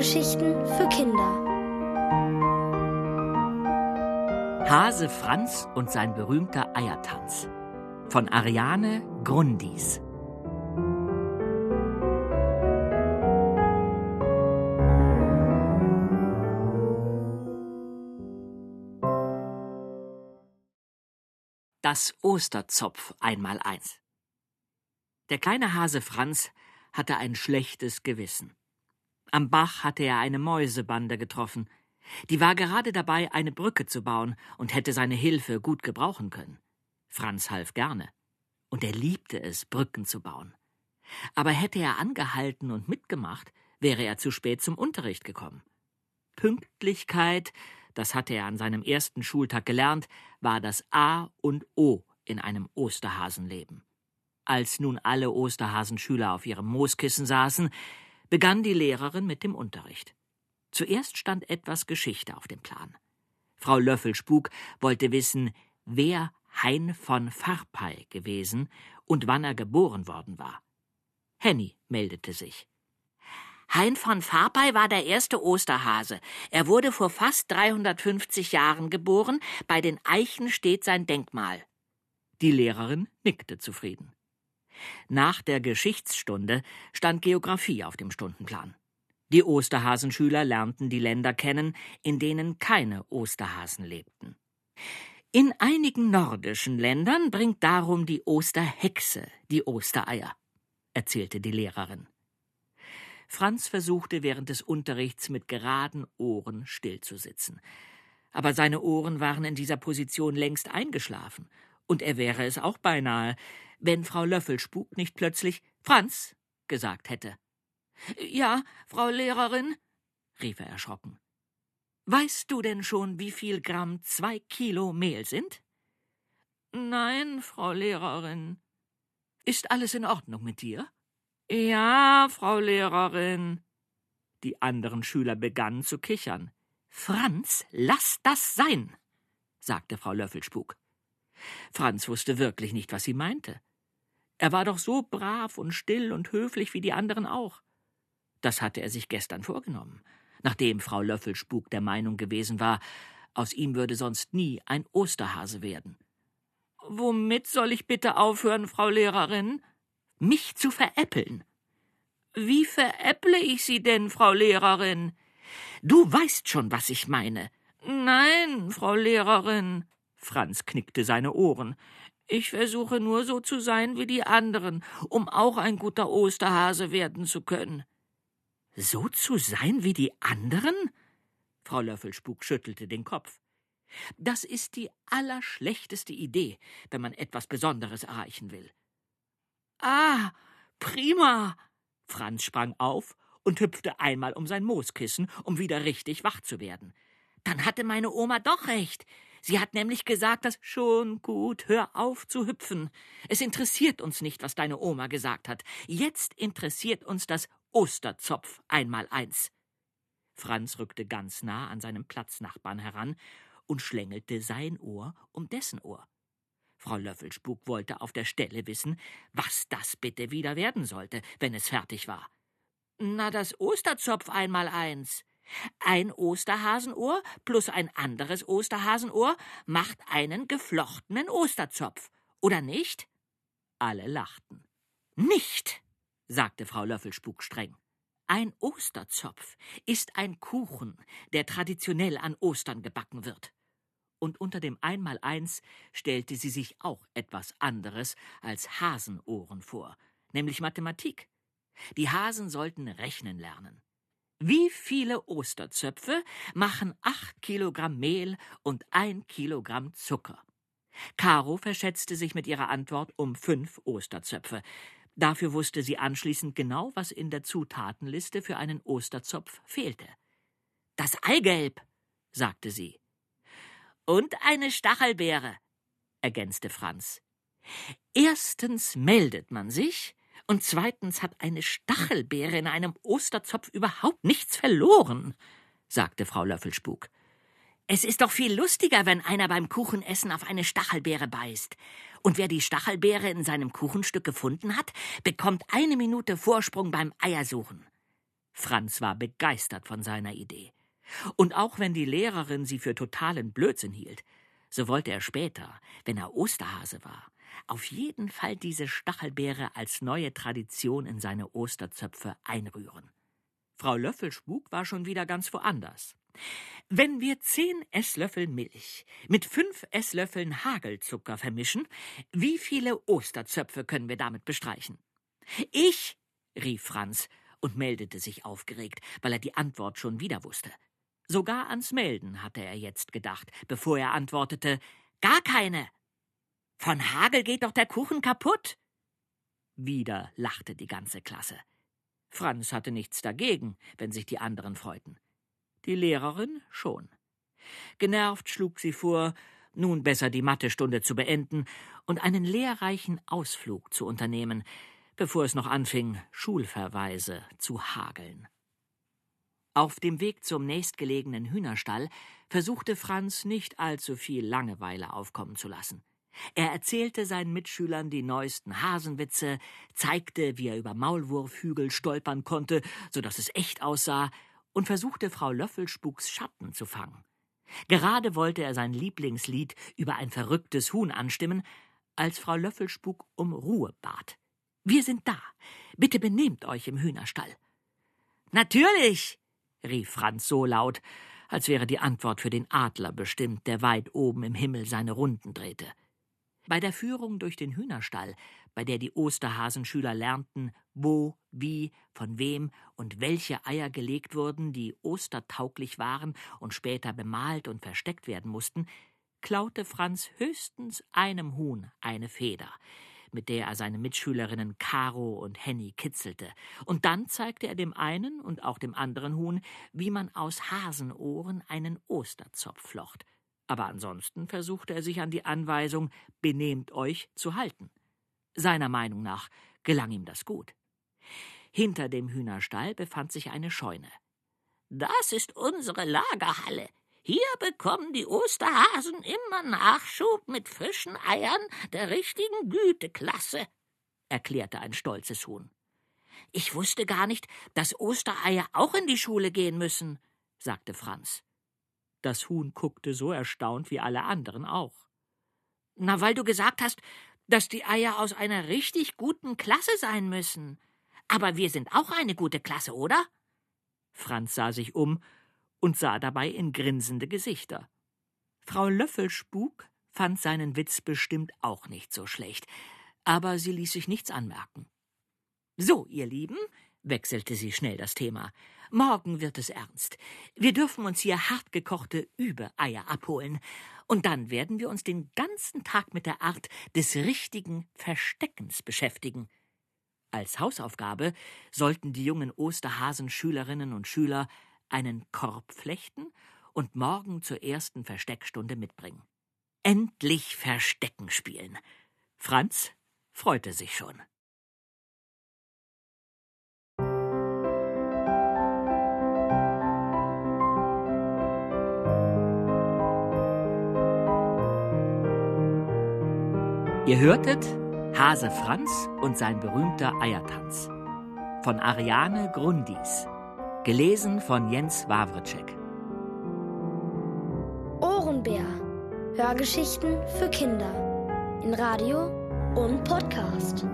Hörgeschichten für Kinder. Hase Franz und sein berühmter Eiertanz von Ariane Grundis. Das Osterzopf einmal eins. Der kleine Hase Franz hatte ein schlechtes Gewissen. Am Bach hatte er eine Mäusebande getroffen. Die war gerade dabei, eine Brücke zu bauen und hätte seine Hilfe gut gebrauchen können. Franz half gerne. Und er liebte es, Brücken zu bauen. Aber hätte er angehalten und mitgemacht, wäre er zu spät zum Unterricht gekommen. Pünktlichkeit, das hatte er an seinem ersten Schultag gelernt, war das A und O in einem Osterhasenleben. Als nun alle Osterhasenschüler auf ihrem Mooskissen saßen, begann die Lehrerin mit dem Unterricht. Zuerst stand etwas Geschichte auf dem Plan. Frau Löffelspuk wollte wissen, wer Hein von Farpey gewesen und wann er geboren worden war. Henny meldete sich. Hein von Farpey war der erste Osterhase. Er wurde vor fast 350 Jahren geboren. Bei den Eichen steht sein Denkmal. Die Lehrerin nickte zufrieden. Nach der Geschichtsstunde stand Geographie auf dem Stundenplan. Die Osterhasenschüler lernten die Länder kennen, in denen keine Osterhasen lebten. In einigen nordischen Ländern bringt darum die Osterhexe die Ostereier, erzählte die Lehrerin. Franz versuchte während des Unterrichts mit geraden Ohren stillzusitzen. Aber seine Ohren waren in dieser Position längst eingeschlafen, und er wäre es auch beinahe, wenn Frau Löffelspuk nicht plötzlich Franz gesagt hätte. Ja, Frau Lehrerin, rief er erschrocken. Weißt du denn schon, wie viel Gramm zwei Kilo Mehl sind? Nein, Frau Lehrerin. Ist alles in Ordnung mit dir? Ja, Frau Lehrerin. Die anderen Schüler begannen zu kichern. Franz, lass das sein, sagte Frau Löffelspuk. Franz wusste wirklich nicht, was sie meinte. Er war doch so brav und still und höflich wie die anderen auch. Das hatte er sich gestern vorgenommen, nachdem Frau Löffelspuk der Meinung gewesen war, aus ihm würde sonst nie ein Osterhase werden. Womit soll ich bitte aufhören, Frau Lehrerin? Mich zu veräppeln. Wie veräpple ich Sie denn, Frau Lehrerin? Du weißt schon, was ich meine. Nein, Frau Lehrerin. Franz knickte seine Ohren. Ich versuche nur so zu sein wie die anderen, um auch ein guter Osterhase werden zu können. So zu sein wie die anderen? Frau Löffelspuk schüttelte den Kopf. Das ist die allerschlechteste Idee, wenn man etwas Besonderes erreichen will. Ah, prima! Franz sprang auf und hüpfte einmal um sein Mooskissen, um wieder richtig wach zu werden. Dann hatte meine Oma doch recht. Sie hat nämlich gesagt, dass schon gut, hör auf zu hüpfen. Es interessiert uns nicht, was deine Oma gesagt hat. Jetzt interessiert uns das Osterzopf einmal eins. Franz rückte ganz nah an seinem Platznachbarn heran und schlängelte sein Ohr um dessen Ohr. Frau Löffelspuk wollte auf der Stelle wissen, was das bitte wieder werden sollte, wenn es fertig war. Na, das Osterzopf einmal eins. Ein Osterhasenohr plus ein anderes Osterhasenohr macht einen geflochtenen Osterzopf, oder nicht? Alle lachten. Nicht, sagte Frau Löffelspuk streng. Ein Osterzopf ist ein Kuchen, der traditionell an Ostern gebacken wird. Und unter dem Einmaleins stellte sie sich auch etwas anderes als Hasenohren vor, nämlich Mathematik. Die Hasen sollten rechnen lernen. Wie viele Osterzöpfe machen acht Kilogramm Mehl und ein Kilogramm Zucker? Caro verschätzte sich mit ihrer Antwort um fünf Osterzöpfe. Dafür wusste sie anschließend genau, was in der Zutatenliste für einen Osterzopf fehlte. Das Eigelb, sagte sie. Und eine Stachelbeere, ergänzte Franz. Erstens meldet man sich, und zweitens hat eine Stachelbeere in einem Osterzopf überhaupt nichts verloren, sagte Frau Löffelspuk. Es ist doch viel lustiger, wenn einer beim Kuchenessen auf eine Stachelbeere beißt. Und wer die Stachelbeere in seinem Kuchenstück gefunden hat, bekommt eine Minute Vorsprung beim Eiersuchen. Franz war begeistert von seiner Idee. Und auch wenn die Lehrerin sie für totalen Blödsinn hielt, so wollte er später, wenn er Osterhase war, auf jeden Fall diese Stachelbeere als neue Tradition in seine Osterzöpfe einrühren. Frau Löffelspuk war schon wieder ganz woanders. Wenn wir zehn Esslöffel Milch mit fünf Esslöffeln Hagelzucker vermischen, wie viele Osterzöpfe können wir damit bestreichen? Ich, rief Franz und meldete sich aufgeregt, weil er die Antwort schon wieder wusste. Sogar ans Melden hatte er jetzt gedacht, bevor er antwortete Gar keine. Von Hagel geht doch der Kuchen kaputt. Wieder lachte die ganze Klasse. Franz hatte nichts dagegen, wenn sich die anderen freuten. Die Lehrerin schon. Genervt schlug sie vor, nun besser die Mathestunde zu beenden und einen lehrreichen Ausflug zu unternehmen, bevor es noch anfing, Schulverweise zu hageln. Auf dem Weg zum nächstgelegenen Hühnerstall versuchte Franz nicht allzu viel Langeweile aufkommen zu lassen. Er erzählte seinen Mitschülern die neuesten Hasenwitze, zeigte, wie er über Maulwurfhügel stolpern konnte, so dass es echt aussah, und versuchte Frau Löffelspuks Schatten zu fangen. Gerade wollte er sein Lieblingslied über ein verrücktes Huhn anstimmen, als Frau Löffelspuk um Ruhe bat. Wir sind da. Bitte benehmt euch im Hühnerstall. Natürlich, rief Franz so laut, als wäre die Antwort für den Adler bestimmt, der weit oben im Himmel seine Runden drehte. Bei der Führung durch den Hühnerstall, bei der die Osterhasenschüler lernten, wo, wie, von wem und welche Eier gelegt wurden, die ostertauglich waren und später bemalt und versteckt werden mussten, klaute Franz höchstens einem Huhn eine Feder, mit der er seine Mitschülerinnen Caro und Henny kitzelte, und dann zeigte er dem einen und auch dem anderen Huhn, wie man aus Hasenohren einen Osterzopf flocht, aber ansonsten versuchte er sich an die Anweisung Benehmt euch zu halten. Seiner Meinung nach gelang ihm das gut. Hinter dem Hühnerstall befand sich eine Scheune. Das ist unsere Lagerhalle. Hier bekommen die Osterhasen immer Nachschub mit frischen Eiern der richtigen Güteklasse, erklärte ein stolzes Huhn. Ich wusste gar nicht, dass Ostereier auch in die Schule gehen müssen, sagte Franz. Das Huhn guckte so erstaunt wie alle anderen auch. Na, weil du gesagt hast, dass die Eier aus einer richtig guten Klasse sein müssen. Aber wir sind auch eine gute Klasse, oder? Franz sah sich um und sah dabei in grinsende Gesichter. Frau Löffelspuk fand seinen Witz bestimmt auch nicht so schlecht, aber sie ließ sich nichts anmerken. So, ihr Lieben, wechselte sie schnell das Thema. Morgen wird es ernst. Wir dürfen uns hier hartgekochte Übereier abholen. Und dann werden wir uns den ganzen Tag mit der Art des richtigen Versteckens beschäftigen. Als Hausaufgabe sollten die jungen Osterhasen-Schülerinnen und Schüler einen Korb flechten und morgen zur ersten Versteckstunde mitbringen. Endlich Verstecken spielen. Franz freute sich schon. Ihr hörtet Hase Franz und sein berühmter Eiertanz von Ariane Grundis, gelesen von Jens Wawritschek. Ohrenbär. Hörgeschichten für Kinder in Radio und Podcast.